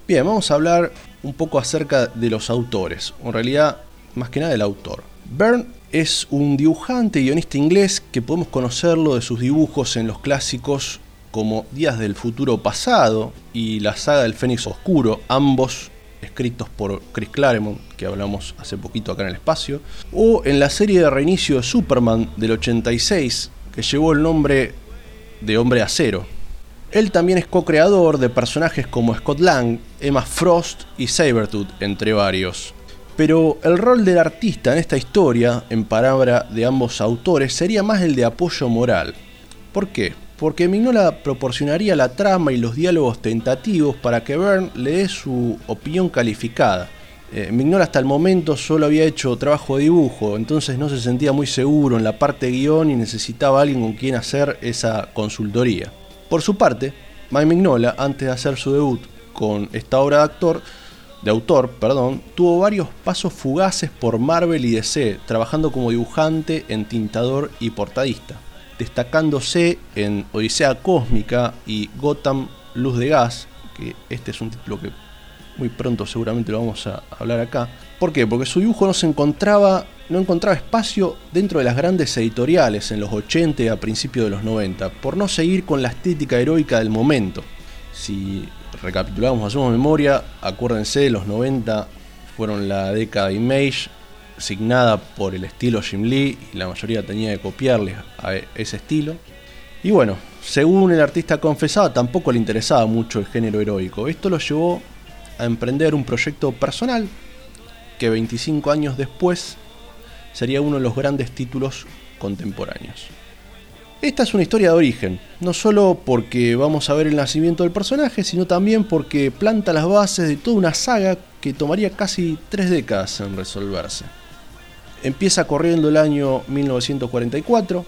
Bien, vamos a hablar un poco acerca de los autores, en realidad más que nada del autor. Byrne es un dibujante y guionista inglés que podemos conocerlo de sus dibujos en los clásicos como Días del Futuro Pasado y la saga del Fénix Oscuro, ambos escritos por Chris Claremont, que hablamos hace poquito acá en el espacio, o en la serie de reinicio de Superman del 86, que llevó el nombre de Hombre Acero. Él también es co-creador de personajes como Scott Lang, Emma Frost y Sabretooth, entre varios. Pero el rol del artista en esta historia, en palabra de ambos autores, sería más el de apoyo moral. ¿Por qué? Porque Mignola proporcionaría la trama y los diálogos tentativos para que Byrne le dé su opinión calificada. Eh, Mignola hasta el momento solo había hecho trabajo de dibujo, entonces no se sentía muy seguro en la parte guion y necesitaba alguien con quien hacer esa consultoría. Por su parte, Mike Mignola, antes de hacer su debut con esta obra de actor, de autor, perdón, tuvo varios pasos fugaces por Marvel y DC, trabajando como dibujante, entintador y portadista, destacándose en Odisea Cósmica y Gotham Luz de Gas, que este es un título que muy pronto seguramente lo vamos a hablar acá. ¿Por qué? Porque su dibujo no se encontraba, no encontraba espacio dentro de las grandes editoriales en los 80 y a principios de los 90, por no seguir con la estética heroica del momento. Si recapitulamos, hacemos memoria, acuérdense, los 90 fueron la década de Image, signada por el estilo Jim Lee, y la mayoría tenía que copiarle a ese estilo. Y bueno, según el artista confesado, tampoco le interesaba mucho el género heroico. Esto lo llevó a emprender un proyecto personal que 25 años después sería uno de los grandes títulos contemporáneos. Esta es una historia de origen, no solo porque vamos a ver el nacimiento del personaje, sino también porque planta las bases de toda una saga que tomaría casi tres décadas en resolverse. Empieza corriendo el año 1944,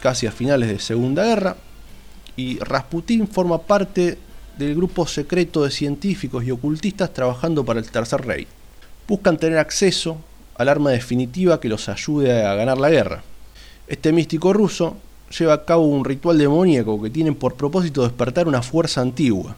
casi a finales de Segunda Guerra, y Rasputín forma parte del grupo secreto de científicos y ocultistas trabajando para el Tercer Rey. Buscan tener acceso al arma definitiva que los ayude a ganar la guerra. Este místico ruso lleva a cabo un ritual demoníaco que tiene por propósito despertar una fuerza antigua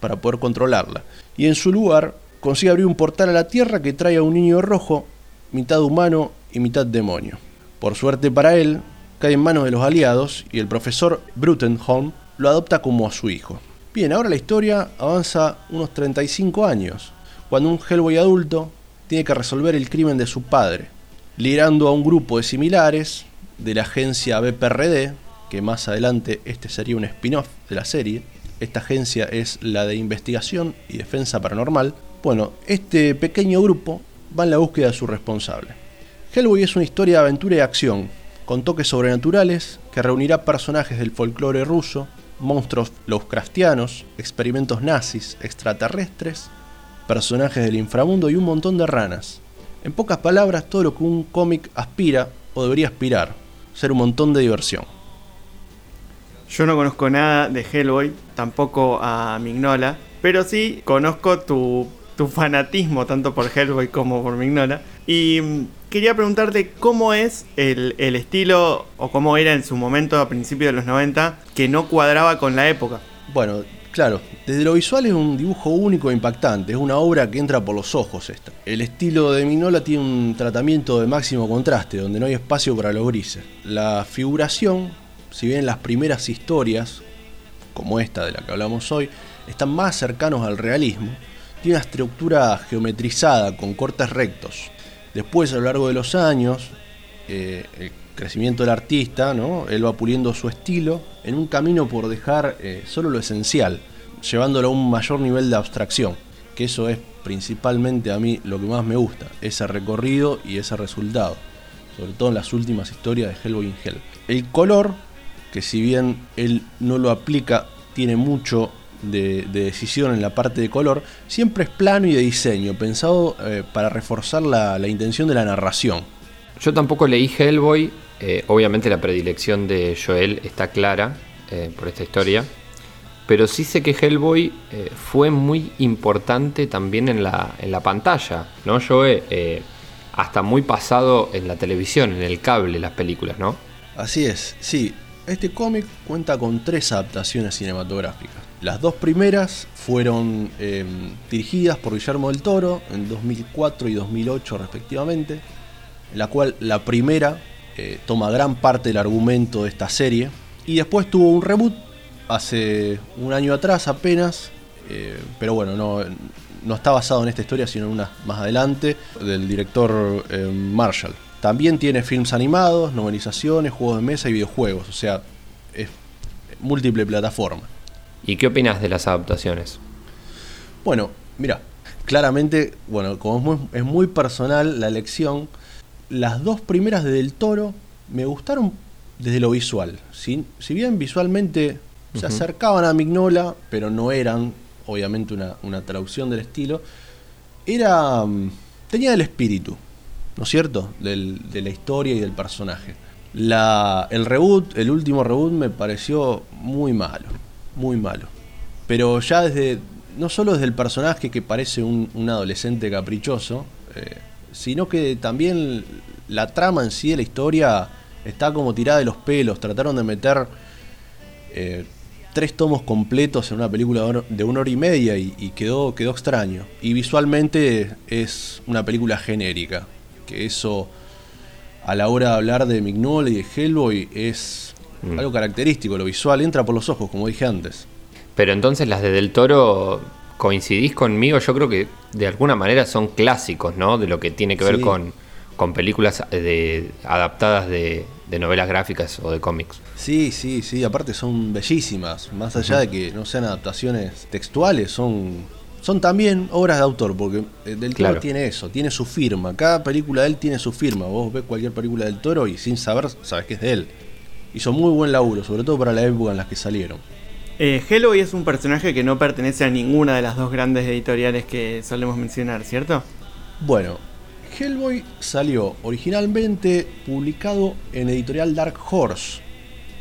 para poder controlarla. Y en su lugar consigue abrir un portal a la Tierra que trae a un niño rojo, mitad humano y mitad demonio. Por suerte para él, cae en manos de los aliados y el profesor Brutenholm lo adopta como a su hijo. Bien, ahora la historia avanza unos 35 años, cuando un Hellboy adulto tiene que resolver el crimen de su padre, liderando a un grupo de similares de la agencia BPRD, que más adelante este sería un spin-off de la serie. Esta agencia es la de investigación y defensa paranormal. Bueno, este pequeño grupo va en la búsqueda de su responsable. Hellboy es una historia de aventura y acción, con toques sobrenaturales que reunirá personajes del folclore ruso, monstruos Lovecraftianos, experimentos nazis, extraterrestres, personajes del inframundo y un montón de ranas. En pocas palabras, todo lo que un cómic aspira o debería aspirar, ser un montón de diversión. Yo no conozco nada de Hellboy, tampoco a Mignola, pero sí conozco tu, tu fanatismo tanto por Hellboy como por Mignola. Y mm, quería preguntarte cómo es el, el, estilo o cómo era en su momento a principios de los 90 que no cuadraba con la época. Bueno, claro, desde lo visual es un dibujo único e impactante, es una obra que entra por los ojos esta. El estilo de Minola tiene un tratamiento de máximo contraste, donde no hay espacio para los grises. La figuración, si bien las primeras historias, como esta de la que hablamos hoy, están más cercanos al realismo, tiene una estructura geometrizada con cortes rectos, Después, a lo largo de los años, eh, el crecimiento del artista, ¿no? él va puliendo su estilo en un camino por dejar eh, solo lo esencial, llevándolo a un mayor nivel de abstracción, que eso es principalmente a mí lo que más me gusta, ese recorrido y ese resultado, sobre todo en las últimas historias de Hellboy in Hell. El color, que si bien él no lo aplica, tiene mucho de, decisión en la parte de color, siempre es plano y de diseño, pensado eh, para reforzar la, intención de la narración. Yo tampoco leí Hellboy, eh, obviamente la predilección de Joel está clara eh, por esta historia, pero sí sé que Hellboy fue muy importante también en la, en la pantalla, ¿no? Joel, hasta muy pasado en la televisión, en el cable, las películas, ¿no? Así es, sí. Este cómic cuenta con tres adaptaciones cinematográficas. Las dos primeras fueron em, dirigidas por Guillermo del Toro en 2004 y 2008 respectivamente, en la cual la primera eh, toma gran parte del argumento de esta serie y después tuvo un reboot hace un año atrás apenas, eh, pero bueno, no, no, está basado en esta historia sino en una más adelante del director em, Marshall. También tiene films animados, novelizaciones, juegos de mesa y videojuegos, o sea, es múltiple plataforma. ¿Y qué opinas de las adaptaciones? Bueno, mira, claramente, bueno, como es muy, personal la elección, las dos primeras de Del Toro me gustaron desde lo visual. Si, si bien visualmente se acercaban a Mignola, pero no eran, obviamente, una, una traducción del estilo, era. Mm, tenía el espíritu, ¿no es cierto? Del, de la historia y del personaje. La, el reboot, el último reboot, me pareció muy malo muy malo. Pero ya desde, no solo desde el personaje que parece un, un adolescente caprichoso, eh, sino que también la trama en sí de la historia está como tirada de los pelos. Trataron de meter eh, tres tomos completos en una película de, una hora y media y, y, quedó, quedó extraño. Y visualmente es una película genérica, que eso a la hora de hablar de Mignola y de Hellboy es mm. algo característico, lo visual entra por los ojos, como dije antes. Pero entonces las de Del Toro coincidís conmigo, yo creo que de alguna manera son clásicos, ¿no? De lo que tiene que ver con, con películas de, adaptadas de, de, novelas gráficas o de cómics. Sí, sí, sí, aparte son bellísimas, más allá uh -huh. de que no sean adaptaciones textuales, son, son también obras de autor, porque Del Toro claro. tiene eso, tiene su firma, cada película de él tiene su firma, vos ves cualquier película del Toro y sin saber sabes que es de él. Hizo muy buen laburo, sobre todo para la época en la que salieron. Eh, Hellboy es un personaje que no pertenece a ninguna de las dos grandes editoriales que solemos mencionar, ¿cierto? Bueno, Hellboy salió originalmente publicado en editorial Dark Horse,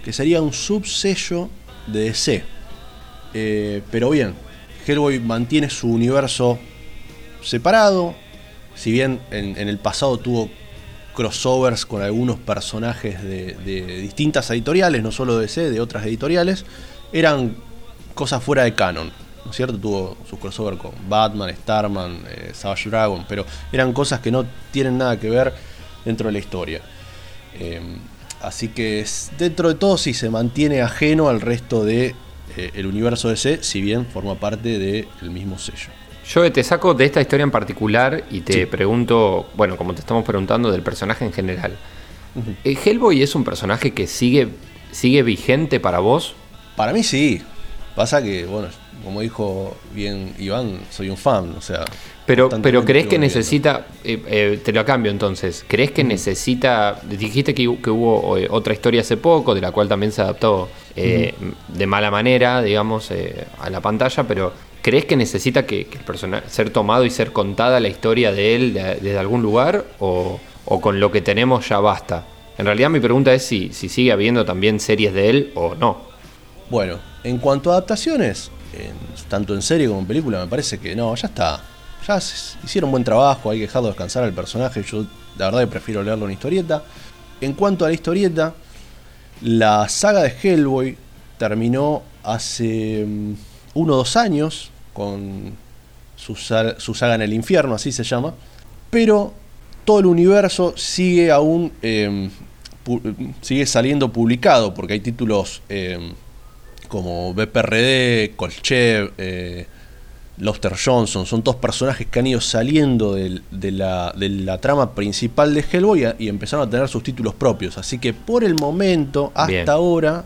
que sería un subsello de DC. Eh, pero bien, Hellboy mantiene su universo separado, si bien en, el pasado tuvo crossovers con algunos personajes de, de distintas editoriales, no solo de DC, de otras editoriales eran cosas fuera de canon, ¿no es cierto? Tuvo sus crossover con Batman, Starman, eh, Savage Dragon, pero eran cosas que no tienen nada que ver dentro de la historia. Eh, así que dentro de todo sí se mantiene ajeno al resto de eh, el universo DC, si bien forma parte del mismo sello. Yo te saco de esta historia en particular y te sí. pregunto, bueno, como te estamos preguntando del personaje en general. Uh -huh. ¿Hellboy es un personaje que sigue, sigue vigente para vos? Para mí sí. Pasa que, bueno, como dijo bien Iván, soy un fan, o sea. Pero, pero crees que necesita, eh, eh, te lo cambio entonces, ¿crees que mm. necesita, dijiste que, que, hubo eh, otra historia hace poco, de la cual también se adaptó mm. de mala manera, digamos, a la pantalla, pero ¿crees que necesita que, que el personaje, ser tomado y ser contada la historia de él desde de, de algún lugar o, o, con lo que tenemos ya basta? En realidad mi pregunta es si, si sigue habiendo también series de él o no. Bueno, en cuanto a adaptaciones, tanto en serie como en película, me parece que no, ya está. Ya hicieron buen trabajo, hay que dejarlo descansar al personaje. Yo, la verdad, prefiero leerlo en historieta. En cuanto a la historieta, la saga de Hellboy terminó hace um, uno o dos años con su, su, saga en el infierno, así se llama. Pero todo el universo sigue aún. Eh, sigue saliendo publicado porque hay títulos. Eh, como BPRD, Kolchev, eh, Loster Johnson, son todos personajes que han ido saliendo de, de, la, de, la, trama principal de Hellboy y empezaron a tener sus títulos propios. Así que por el momento, hasta Bien. ahora,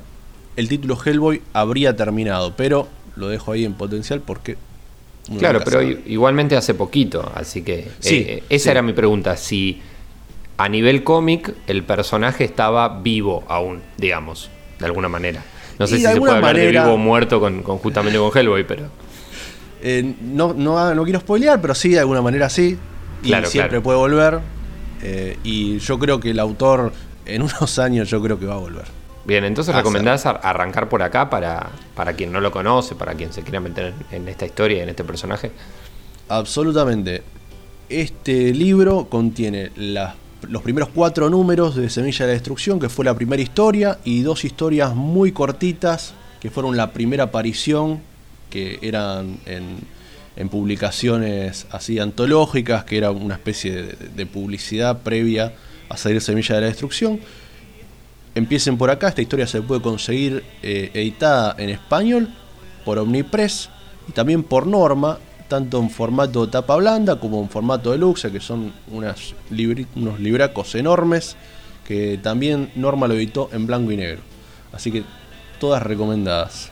el título Hellboy habría terminado, pero lo dejo ahí en potencial porque... Claro, pero sabe. igualmente hace poquito, así que sí, eh, esa sí. era mi pregunta, si a nivel cómic el personaje estaba vivo aún, digamos, de alguna manera. No sé y si se puede hablar manera, de vivo o muerto con, con, justamente con Hellboy, pero. Eh, no, no, no, quiero spoilear, pero sí, de alguna manera sí. Y claro, siempre claro. puede volver. Eh, y yo creo que el autor, en unos años, yo creo que va a volver. Bien, entonces recomendás arrancar por acá para, para quien no lo conoce, para quien se quiera meter en esta historia, en este personaje. Absolutamente. Este libro contiene las los primeros cuatro números de Semilla de la Destrucción, que fue la primera historia, y dos historias muy cortitas, que fueron la primera aparición, que eran en, en publicaciones así antológicas, que era una especie de, publicidad previa a salir Semilla de la Destrucción. Empiecen por acá, esta historia se puede conseguir eh, editada en español por Omnipress y también por Norma tanto en formato tapa blanda como en formato deluxe, que son unos libracos enormes, que también Norma lo editó en blanco y negro. Así que todas recomendadas.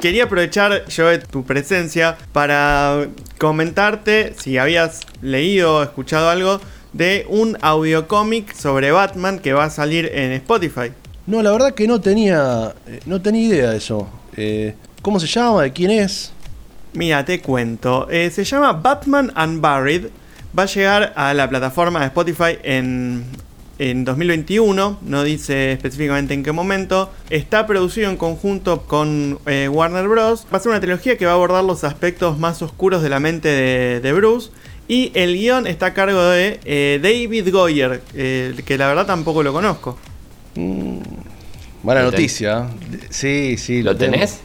Quería aprovechar yo de tu presencia para comentarte si habías leído o escuchado algo de un audiocómic sobre Batman que va a salir en Spotify. No, la verdad que no tenía, eh, no tenía idea de eso. Eh, ¿Cómo se llama? ¿De quién es? Mira, te cuento. Eh, se llama Batman Unburied. Va a llegar a la plataforma de Spotify en, en 2021. No dice específicamente en qué momento. Está producido en conjunto con eh, Warner Bros. Va a ser una trilogía que va a abordar los aspectos más oscuros de la mente de, de Bruce. Y el guion está a cargo de eh, David Goyer, eh, que la verdad tampoco lo conozco. Buena ¿Lo ten- noticia. Sí, sí. ¿Lo tenés?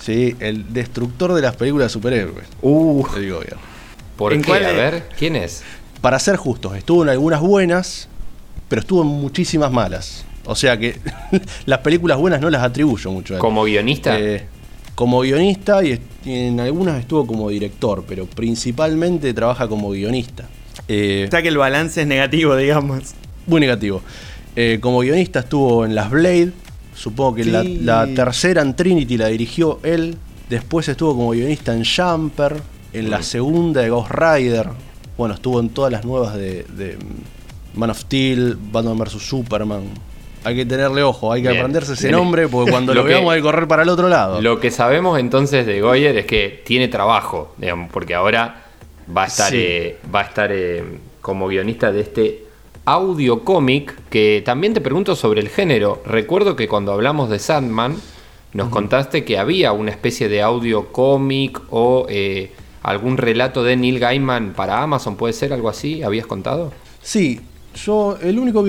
Sí, el destructor de las películas de superhéroes. Uh, digo bien. ¿por ¿En qué? cuál A ver, ¿quién es? Para ser justos, estuvo en algunas buenas, pero estuvo en muchísimas malas. O sea que las películas buenas no las atribuyo mucho a él. ¿Como guionista? Eh, como guionista y, en algunas estuvo como director, pero principalmente trabaja como guionista. Eh, O sea que el balance es negativo, digamos. muy negativo. Eh, como guionista estuvo en Las Blade. Supongo que la, Sí. la tercera en Trinity la dirigió él. Después estuvo como guionista en Jumper. En la segunda de Ghost Rider. Bueno, estuvo en todas las nuevas de, de Man of Steel, Batman vs. Superman. Hay que tenerle ojo, hay que Bien. aprenderse ese nombre porque cuando Lo lo, que- veamos hay que correr para el otro lado. Lo que sabemos entonces de Goyer es que tiene trabajo, digamos, porque ahora va a estar, Sí. eh, va a estar eh, como guionista de este audio cómic que también te pregunto sobre el género. Recuerdo que cuando hablamos de Sandman nos contaste que había una especie de audio cómic o eh, algún relato de Neil Gaiman para Amazon, ¿puede ser algo así? ¿Habías contado? Sí, yo el único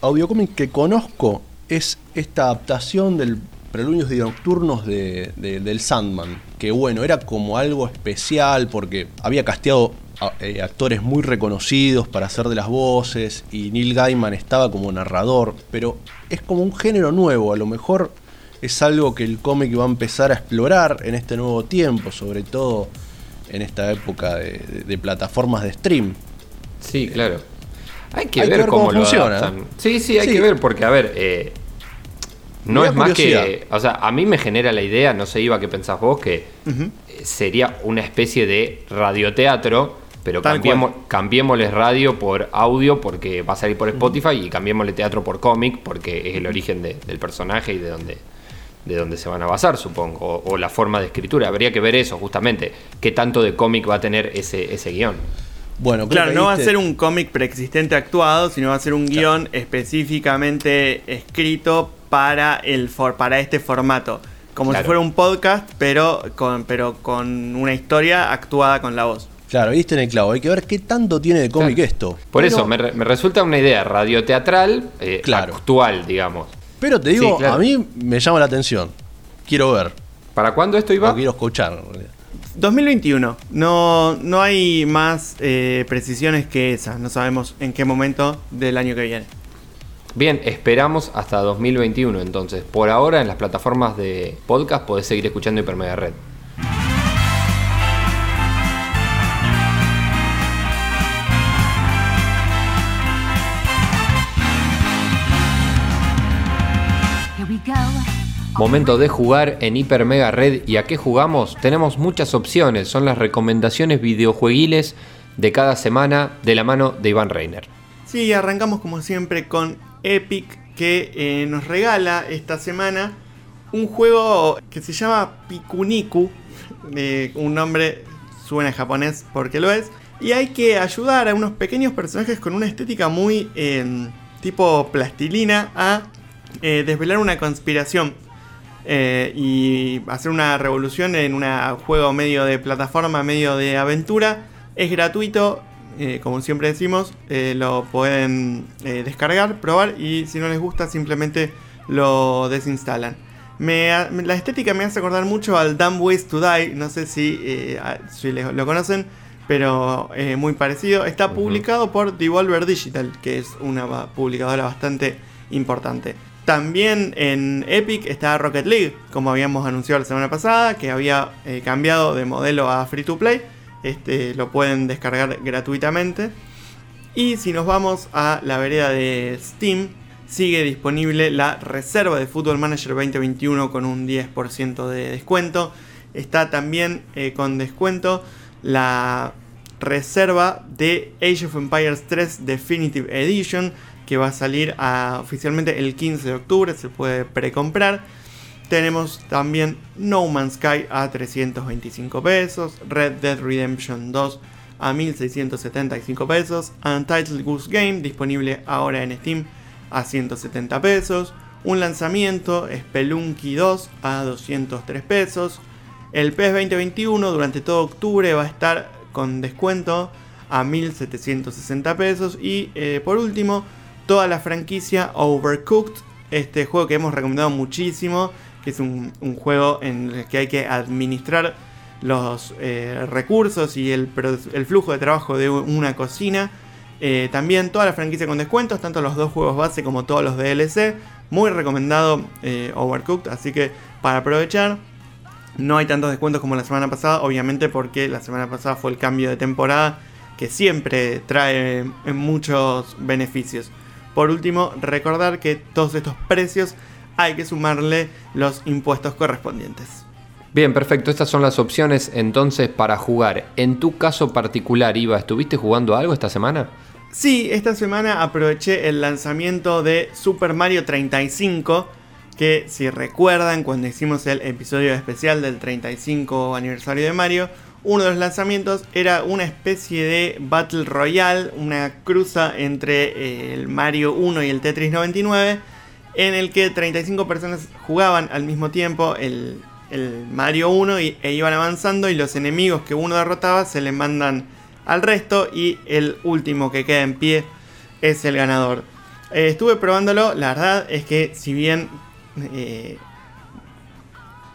audiocómic que conozco es esta adaptación del Preludios y Nocturnos de, de- del Sandman. Que bueno, era como algo especial porque había casteado eh, actores muy reconocidos para hacer de las voces y Neil Gaiman estaba como narrador, pero es como un género nuevo, a lo mejor es algo que el cómic va a empezar a explorar en este nuevo tiempo, sobre todo en esta época de- de- de plataformas de stream. Sí, claro. Hay que Hay que ver cómo, cómo lo funciona, adaptan. Sí, sí, hay Sí. que ver porque, a ver, eh, no es más que... O sea, a mí me genera la idea, no sé, Iba, qué pensás vos, que eh, sería una especie de radioteatro, pero cambiemos, cambiémosle radio por audio porque va a salir por Spotify y cambiémosle teatro por cómic porque es el origen de- del personaje y de donde, de donde se van a basar, supongo, o, o la forma de escritura. Habría que ver eso, justamente, qué tanto de cómic va a tener ese, ese guion. Bueno, Claro, no va a ser un cómic preexistente actuado, sino va a ser un guion específicamente escrito para, el for- para este formato. Como Claro. si fuera un podcast, pero con, pero con una historia actuada con la voz. Claro, viste en el clavo. Hay que ver qué tanto tiene de cómic Claro. esto. Por Pero- eso, me, re- me resulta una idea radioteatral eh, Claro. actual, digamos. Pero te digo, Sí, claro. a mí me llama la atención. Quiero ver. ¿Para cuándo esto O iba? quiero escuchar. en realidad. 2021. No, no hay más eh, precisiones que esa. No sabemos en qué momento del año que viene. Bien, esperamos hasta 2021 entonces. Por ahora en las plataformas de podcast podés seguir escuchando Hipermega Red. Momento de jugar en Hiper Mega Red. ¿Y a qué jugamos? Tenemos muchas opciones. Son las recomendaciones videojueguiles de cada semana de la mano de Iván Reiner. Sí, arrancamos como siempre con Epic que eh, nos regala esta semana un juego que se llama Pikuniku. Eh, un nombre suena japonés porque lo es. Y hay que ayudar a unos pequeños personajes con una estética muy eh, tipo plastilina a desvelar una conspiración. Eh, y hacer una revolución en un juego medio de plataforma, medio de aventura. Es gratuito, eh, como siempre decimos, eh, lo pueden descargar, probar y si no les gusta simplemente lo desinstalan. Me la estética me hace acordar mucho al Dumb Ways to Die, no sé si, lo conocen, pero muy parecido. Está publicado por Devolver Digital, que es una publicadora bastante importante. También en Epic está Rocket League, como habíamos anunciado la semana pasada, que había eh, cambiado de modelo a free to play. Este, lo pueden descargar gratuitamente. Y si nos vamos a la vereda de Steam, sigue disponible la reserva de Football Manager 2021 con un 10% de descuento. Está también eh, con descuento la reserva de Age of Empires 3 Definitive Edition que va a salir a- oficialmente el 15 de octubre, se puede precomprar. Tenemos también No Man's Sky a 325 pesos, Red Dead Redemption 2 a 1675 pesos, Untitled Goose Game disponible ahora en Steam a 170 pesos, un lanzamiento Spelunky 2 a 203 pesos, el PES 2021 durante todo octubre va a estar con descuento a 1760 pesos y eh, por último toda la franquicia Overcooked, este juego que hemos recomendado muchísimo, que es un, juego en el que hay que administrar los eh, recursos y el, flujo de trabajo de una cocina. Eh, también toda la franquicia con descuentos, tanto los dos juegos base como todos los DLC. Muy recomendado eh, Overcooked, así que para aprovechar. No hay tantos descuentos como la semana pasada, obviamente porque la semana pasada fue el cambio de temporada que siempre trae muchos beneficios. Por último, recordar que todos estos precios hay que sumarle los impuestos correspondientes. Bien, perfecto. Estas son las opciones entonces para jugar. En tu caso particular, Iva, ¿estuviste jugando algo esta semana? Sí, esta semana aproveché el lanzamiento de Super Mario 35, que si recuerdan cuando hicimos el episodio especial del 35 aniversario de Mario, uno de los lanzamientos era una especie de Battle Royale, una cruza entre eh, el Mario 1 y el Tetris 99, en el que 35 personas jugaban al mismo tiempo el, el Mario 1 y, e iban avanzando y los enemigos que uno derrotaba se le mandan al resto y el último que queda en pie es el ganador. Eh, estuve probándolo, la verdad es que si bien eh,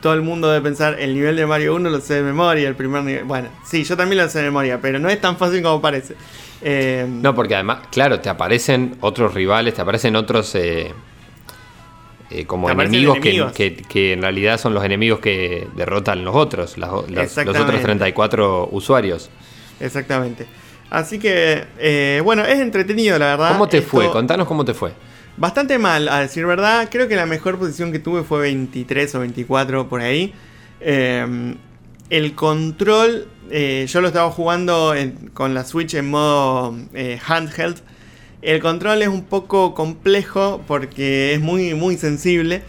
todo el mundo debe pensar el nivel de Mario 1 lo sé de memoria, el primer nivel, bueno, sí, yo también lo sé de memoria, pero no es tan fácil como parece. Eh, No, porque además, claro, te aparecen otros rivales, te aparecen otros eh, eh, como enemigos, que-. Que, que en realidad son los enemigos que derrotan los otros, las- las- los otros 34 usuarios. Exactamente. Así que, eh, bueno, es entretenido, la verdad. ¿Cómo te Esto- fue? Contanos cómo te fue. Bastante mal, a decir verdad. Creo que la mejor posición que tuve fue 23 o 24 por ahí. Eh, el control, eh, yo lo estaba jugando con la Switch en modo eh, handheld. El control es un poco complejo porque es muy, muy sensible.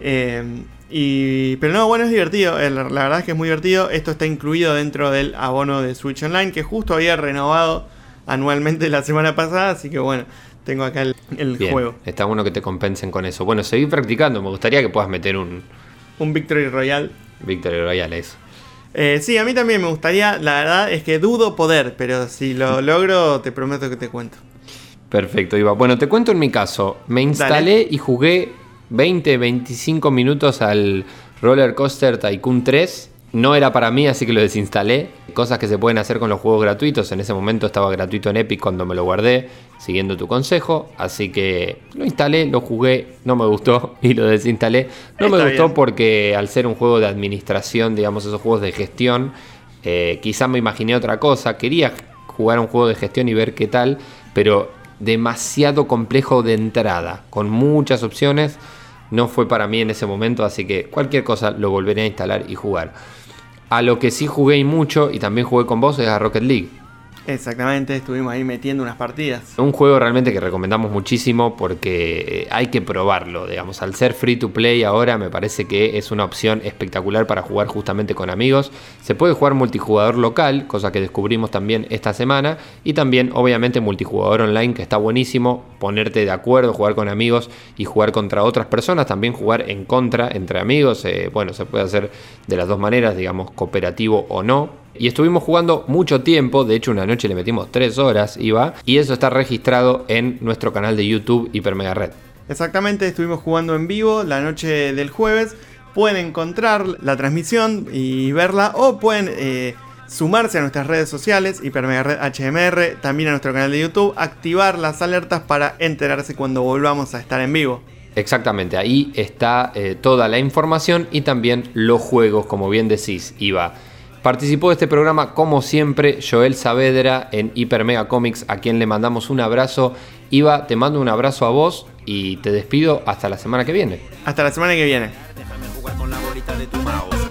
Eh, y, pero no, bueno, es divertido. eh, la verdad es que es muy divertido. Esto está incluido dentro del abono de Switch Online que justo había renovado anualmente la semana pasada. Así que bueno, tengo acá el, el Bien, juego. está bueno que te compensen con eso. Bueno, seguí practicando, me gustaría que puedas meter un Un Victory Royale. Victory Royale eso. Eh, sí, a mí también me gustaría. La verdad es que dudo poder, pero si lo logro, te prometo que te cuento. Perfecto, Iba. Bueno, te cuento en mi caso. Me instalé y jugué 20, 25 minutos al Roller Coaster Tycoon 3. No era para mí, así que lo desinstalé. Cosas que se pueden hacer con los juegos gratuitos. En ese momento estaba gratuito en Epic cuando me lo guardé, siguiendo tu consejo. Así que lo instalé, lo jugué, no me gustó y lo desinstalé. No me gustó bien. porque al ser un juego de administración, digamos, esos juegos de gestión, eh, quizá me imaginé otra cosa. Quería jugar un juego de gestión y ver qué tal, pero demasiado complejo de entrada, con muchas opciones. No fue para mí en ese momento, así que cualquier cosa lo volveré a instalar y jugar. A lo que sí jugué mucho, y también jugué con vos, es a Rocket League. Exactamente, estuvimos ahí metiendo unas partidas. Un juego realmente que recomendamos muchísimo porque eh, hay que probarlo, digamos, al ser free to play ahora me parece que es una opción espectacular para jugar justamente con amigos. Se puede jugar multijugador local, cosa que descubrimos también esta semana, y también obviamente multijugador online que está buenísimo, ponerte de acuerdo, jugar con amigos y jugar contra otras personas, también jugar en contra entre amigos, eh, bueno, se puede hacer de las dos maneras, digamos, cooperativo o no, y estuvimos jugando mucho tiempo, de hecho una noche le metimos 3 horas, iba, y eso está registrado en nuestro canal de YouTube Hiper Mega Red. Exactamente, estuvimos jugando en vivo la noche del jueves. Pueden encontrar la transmisión y verla o pueden eh, sumarse a nuestras redes sociales, Hipermegared HMR, también a nuestro canal de YouTube, activar las alertas para enterarse cuando volvamos a estar en vivo. Exactamente, ahí está eh, toda la información y también los juegos, como bien decís, Iba. Participó de este programa, como siempre, Joel Saavedra en Hiper Mega Comics, a quien le mandamos un abrazo. Iba, te mando un abrazo a vos y te despido hasta la semana que viene. Hasta la semana que viene. Déjame jugar con la bolita de tu mouse.